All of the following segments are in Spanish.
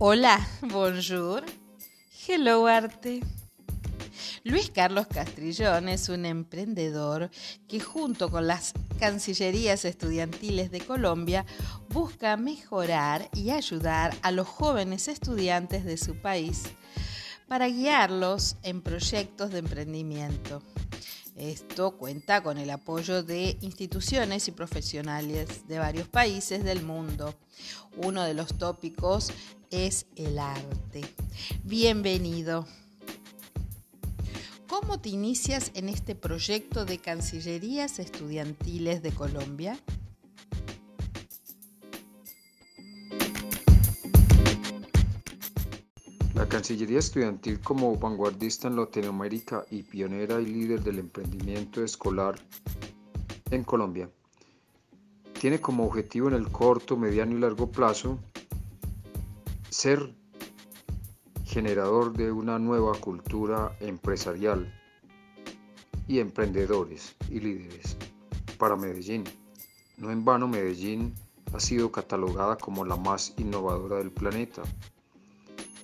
Hola, bonjour. Hello, arte. Luis Carlos Castrillón es un emprendedor que junto con las Cancillerías Estudiantiles de Colombia busca mejorar y ayudar a los jóvenes estudiantes de su país para guiarlos en proyectos de emprendimiento. Esto cuenta con el apoyo de instituciones y profesionales de varios países del mundo. Uno de los tópicos es el arte. Bienvenido. ¿Cómo te inicias en este proyecto de Cancillerías Estudiantiles de Colombia? Cancillería Estudiantil como vanguardista en Latinoamérica y pionera y líder del emprendimiento escolar en Colombia tiene como objetivo en el corto, mediano y largo plazo ser generador de una nueva cultura empresarial y emprendedores y líderes para Medellín. No en vano Medellín ha sido catalogada como la más innovadora del planeta.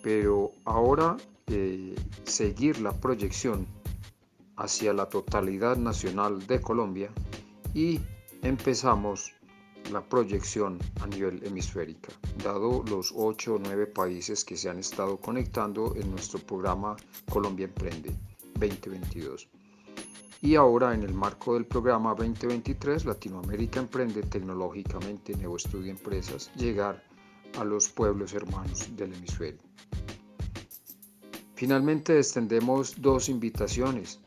Pero ahora eh, seguir la proyección hacia la totalidad nacional de Colombia y empezamos la proyección a nivel hemisférica, dado los 8 o 9 países que se han estado conectando en nuestro programa Colombia Emprende 2022. Y ahora en el marco del programa 2023 Latinoamérica Emprende tecnológicamente Nuevo Estudio Empresas, llegar a los pueblos hermanos del hemisferio. Finalmente extendemos dos invitaciones.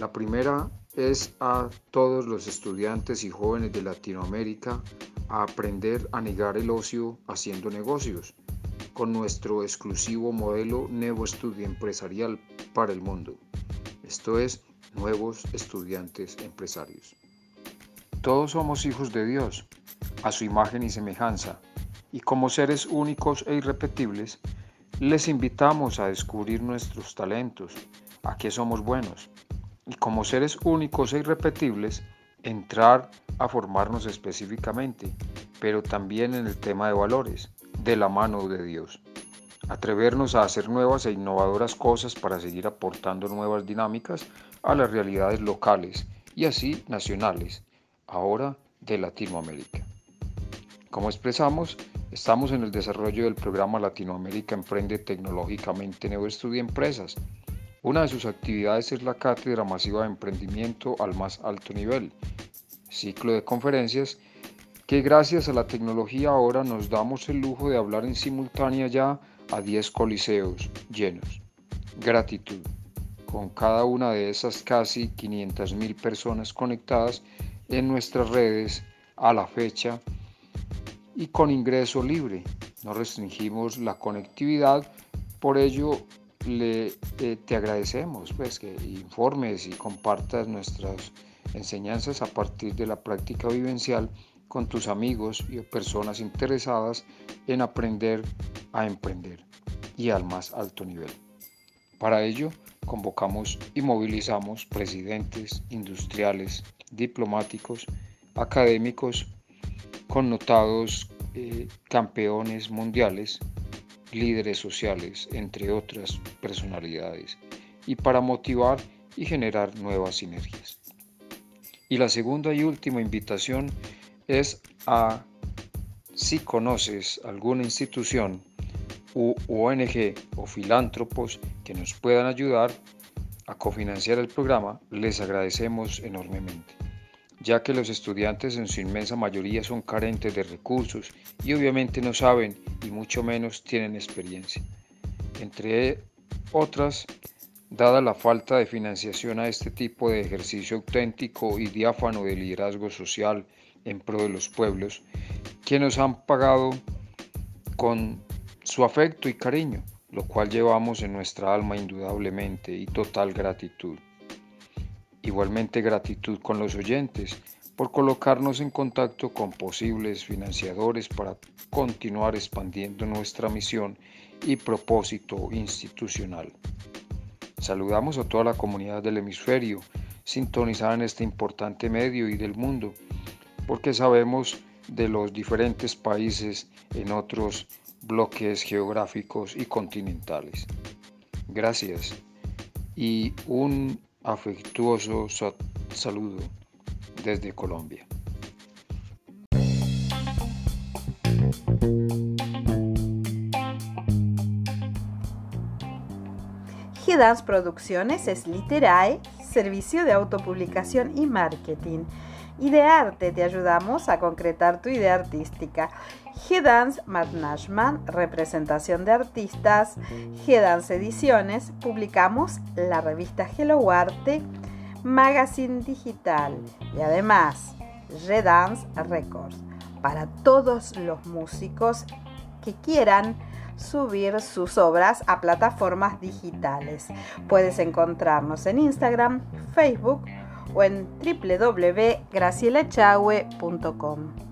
La primera es a todos los estudiantes y jóvenes de Latinoamérica a aprender a negar el ocio haciendo negocios con nuestro exclusivo modelo Nuevo Estudio Empresarial para el mundo. Esto es Nuevos Estudiantes Empresarios. Todos somos hijos de Dios, a su imagen y semejanza, y como seres únicos e irrepetibles, les invitamos a descubrir nuestros talentos, a qué somos buenos, y como seres únicos e irrepetibles, entrar a formarnos específicamente, pero también en el tema de valores, de la mano de Dios. Atrevernos a hacer nuevas e innovadoras cosas para seguir aportando nuevas dinámicas a las realidades locales y así nacionales, ahora de Latinoamérica. Como expresamos, estamos en el desarrollo del programa Latinoamérica Emprende Tecnológicamente Nuevo Estudio Empresas, una de sus actividades es la Cátedra Masiva de Emprendimiento al más alto nivel, ciclo de conferencias que gracias a la tecnología ahora nos damos el lujo de hablar en simultánea ya a 10 coliseos llenos. Gratitud, con cada una de esas casi 500.000 personas conectadas en nuestras redes a la fecha y con ingreso libre. No restringimos la conectividad, por ello le, eh, te agradecemos pues, que informes y compartas nuestras enseñanzas a partir de la práctica vivencial con tus amigos y personas interesadas en aprender a emprender y al más alto nivel. Para ello, convocamos y movilizamos presidentes, industriales, diplomáticos, académicos, connotados eh, campeones mundiales líderes sociales, entre otras personalidades, y para motivar y generar nuevas sinergias. Y la segunda y última invitación es a si conoces alguna institución u ONG o filántropos que nos puedan ayudar a cofinanciar el programa, les agradecemos enormemente ya que los estudiantes en su inmensa mayoría son carentes de recursos y obviamente no saben y mucho menos tienen experiencia. Entre otras, dada la falta de financiación a este tipo de ejercicio auténtico y diáfano de liderazgo social en pro de los pueblos, que nos han pagado con su afecto y cariño, lo cual llevamos en nuestra alma indudablemente y total gratitud. Igualmente gratitud con los oyentes por colocarnos en contacto con posibles financiadores para continuar expandiendo nuestra misión y propósito institucional. Saludamos a toda la comunidad del hemisferio sintonizada en este importante medio y del mundo, porque sabemos de los diferentes países en otros bloques geográficos y continentales. Gracias y un afectuoso saludo desde Colombia. G-Dance Producciones es Literae, servicio de autopublicación y marketing. Y de arte te ayudamos a concretar tu idea artística. G-Dance Management, representación de artistas. G-Dance Ediciones, publicamos la revista Hello Arte, magazine digital y además G-Dance Records para todos los músicos que quieran subir sus obras a plataformas digitales. Puedes encontrarnos en Instagram, Facebook o en www.gracielachahue.com.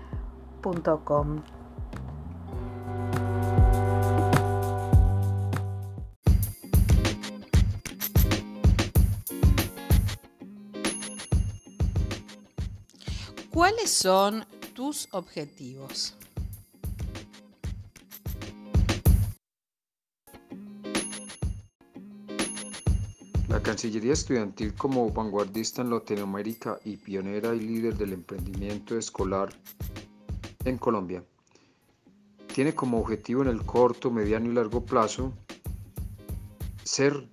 ¿Cuáles son tus objetivos? La Cancillería Estudiantil como vanguardista en Latinoamérica y pionera y líder del emprendimiento escolar en Colombia. Tiene como objetivo en el corto, mediano y largo plazo ser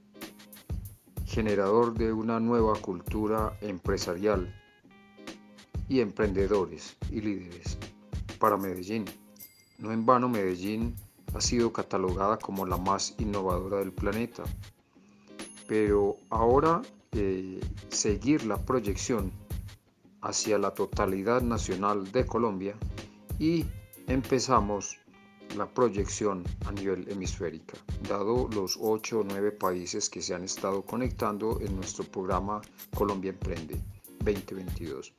generador de una nueva cultura empresarial y emprendedores y líderes para Medellín. No en vano Medellín ha sido catalogada como la más innovadora del planeta. Pero ahora eh, seguir la proyección hacia la totalidad nacional de Colombia y empezamos la proyección a nivel hemisférica, dado los 8 o 9 países que se han estado conectando en nuestro programa Colombia Emprende 2022.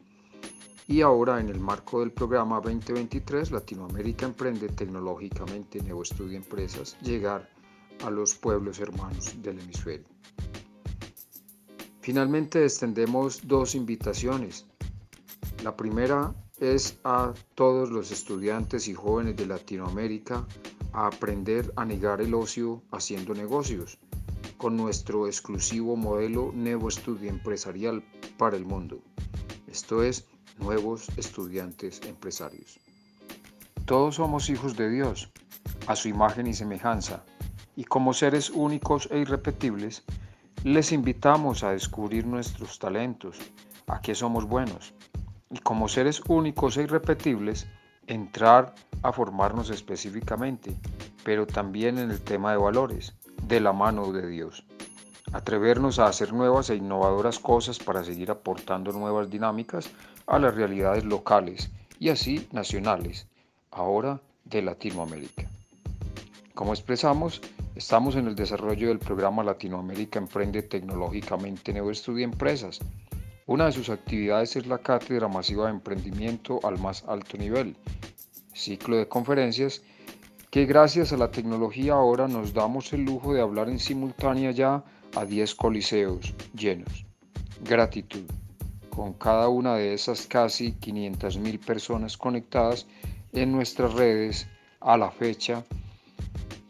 Y ahora en el marco del programa 2023 Latinoamérica Emprende tecnológicamente Nuevo Estudio Empresas, llegar a los pueblos hermanos del hemisferio. Finalmente extendemos dos invitaciones. La primera es a todos los estudiantes y jóvenes de Latinoamérica a aprender a negar el ocio haciendo negocios con nuestro exclusivo modelo Nuevo Estudio Empresarial para el mundo. Esto es, nuevos estudiantes empresarios. Todos somos hijos de Dios, a su imagen y semejanza, y como seres únicos e irrepetibles, les invitamos a descubrir nuestros talentos, a qué somos buenos, y como seres únicos e irrepetibles, entrar a formarnos específicamente, pero también en el tema de valores, de la mano de Dios. Atrevernos a hacer nuevas e innovadoras cosas para seguir aportando nuevas dinámicas a las realidades locales y así nacionales, ahora de Latinoamérica. Como expresamos, estamos en el desarrollo del programa Latinoamérica Emprende Tecnológicamente Nuevo Estudio Empresas, una de sus actividades es la Cátedra Masiva de Emprendimiento al más alto nivel, ciclo de conferencias que gracias a la tecnología ahora nos damos el lujo de hablar en simultánea ya a 10 coliseos llenos. Gratitud, con cada una de esas casi 500.000 personas conectadas en nuestras redes a la fecha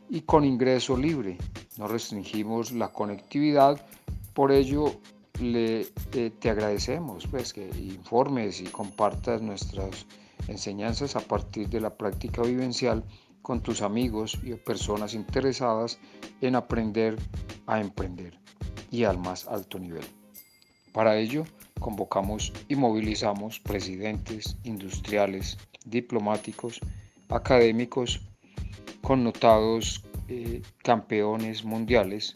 y con ingreso libre. No restringimos la conectividad, por ello le, eh, te agradecemos pues, que informes y compartas nuestras enseñanzas a partir de la práctica vivencial con tus amigos y personas interesadas en aprender a emprender y al más alto nivel. Para ello, convocamos y movilizamos presidentes, industriales, diplomáticos, académicos, connotados eh, campeones mundiales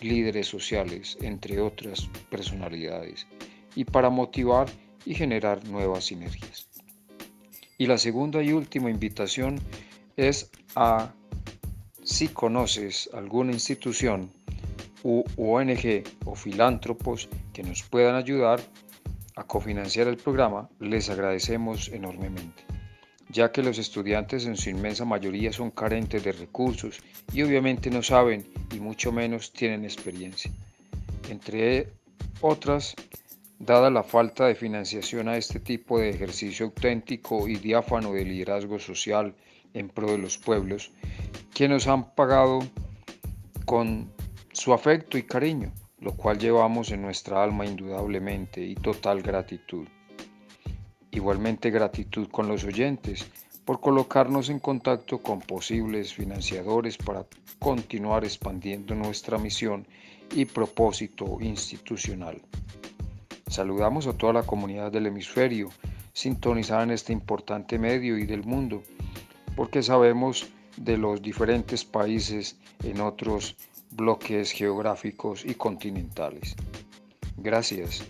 líderes sociales, entre otras personalidades, y para motivar y generar nuevas sinergias. Y la segunda y última invitación es a si conoces alguna institución u ONG o filántropos que nos puedan ayudar a cofinanciar el programa, les agradecemos enormemente, ya que los estudiantes en su inmensa mayoría son carentes de recursos y obviamente no saben y mucho menos tienen experiencia. Entre otras, dada la falta de financiación a este tipo de ejercicio auténtico y diáfano de liderazgo social en pro de los pueblos, que nos han pagado con su afecto y cariño, lo cual llevamos en nuestra alma indudablemente y total gratitud. Igualmente gratitud con los oyentes por colocarnos en contacto con posibles financiadores para continuar expandiendo nuestra misión y propósito institucional. Saludamos a toda la comunidad del hemisferio sintonizada en este importante medio y del mundo, porque sabemos de los diferentes países en otros bloques geográficos y continentales. Gracias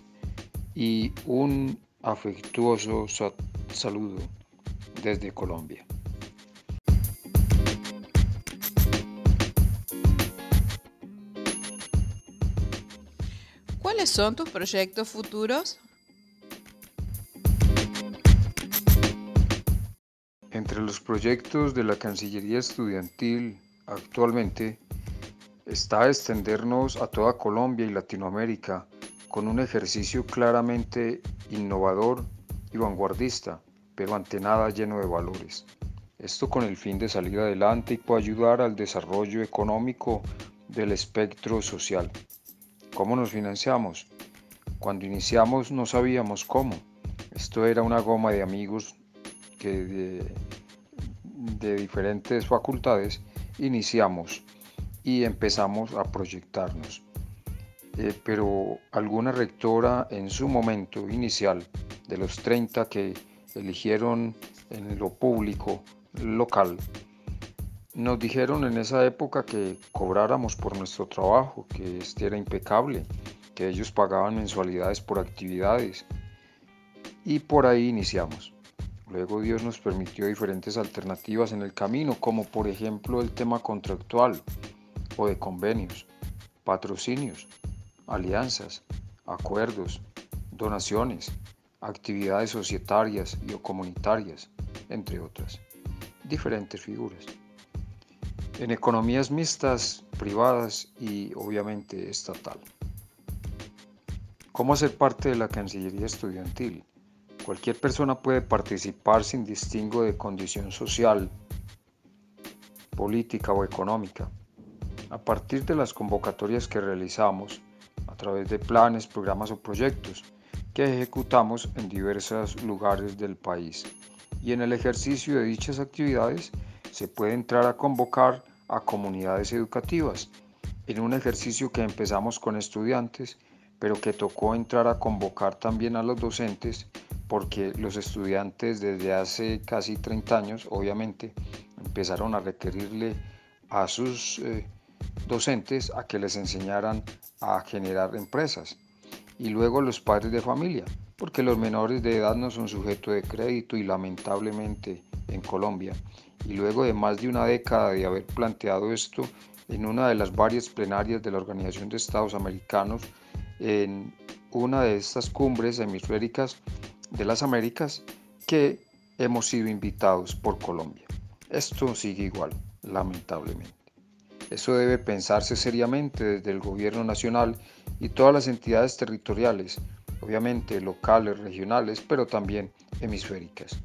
y un afectuoso saludo desde Colombia. ¿Cuáles son tus proyectos futuros? Entre los proyectos de la Cancillería Estudiantil actualmente está extendernos a toda Colombia y Latinoamérica con un ejercicio claramente innovador y vanguardista, pero ante nada lleno de valores. Esto con el fin de salir adelante y ayudar al desarrollo económico del espectro social. ¿Cómo nos financiamos? Cuando iniciamos no sabíamos cómo. Esto era una goma de amigos que de diferentes facultades iniciamos y empezamos a proyectarnos. Eh, pero alguna rectora en su momento inicial, de los 30 que eligieron en lo público local, nos dijeron en esa época que cobráramos por nuestro trabajo, que este era impecable, que ellos pagaban mensualidades por actividades. Y por ahí iniciamos. Luego Dios nos permitió diferentes alternativas en el camino, como por ejemplo el tema contractual o de convenios, patrocinios, alianzas, acuerdos, donaciones, actividades societarias y o comunitarias, entre otras. Diferentes figuras en economías mixtas, privadas y obviamente estatal. ¿Cómo hacer parte de la Cancillería Estudiantil? Cualquier persona puede participar sin distingo de condición social, política o económica. A partir de las convocatorias que realizamos, a través de planes, programas o proyectos que ejecutamos en diversos lugares del país. Y en el ejercicio de dichas actividades, se puede entrar a convocar a comunidades educativas en un ejercicio que empezamos con estudiantes, pero que tocó entrar a convocar también a los docentes porque los estudiantes desde hace casi 30 años, obviamente, empezaron a requerirle a sus eh, docentes a que les enseñaran a generar empresas. Y luego los padres de familia, porque los menores de edad no son sujetos de crédito y lamentablemente en Colombia. Y luego de más de una década de haber planteado esto en una de las varias plenarias de la Organización de Estados Americanos, en una de estas cumbres hemisféricas de las Américas, que hemos sido invitados por Colombia. Esto sigue igual, lamentablemente. Eso debe pensarse seriamente desde el gobierno nacional y todas las entidades territoriales, obviamente locales, regionales, pero también hemisféricas.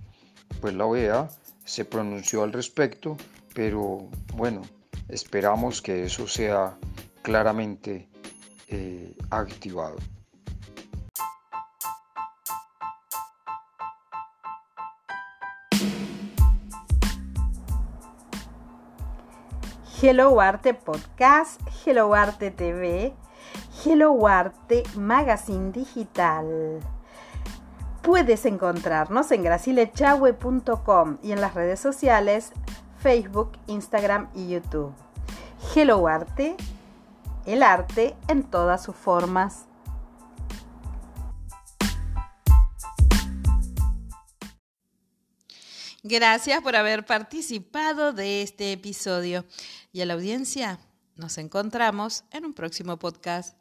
Pues la OEA se pronunció al respecto, pero bueno, esperamos que eso sea claramente eh, activado. Hello Arte Podcast, Hello Arte TV, Hello Arte Magazine Digital. Puedes encontrarnos en gracilechahue.com y en las redes sociales Facebook, Instagram y YouTube. Hello Arte el arte en todas sus formas. Gracias por haber participado de este episodio y a la audiencia nos encontramos en un próximo podcast.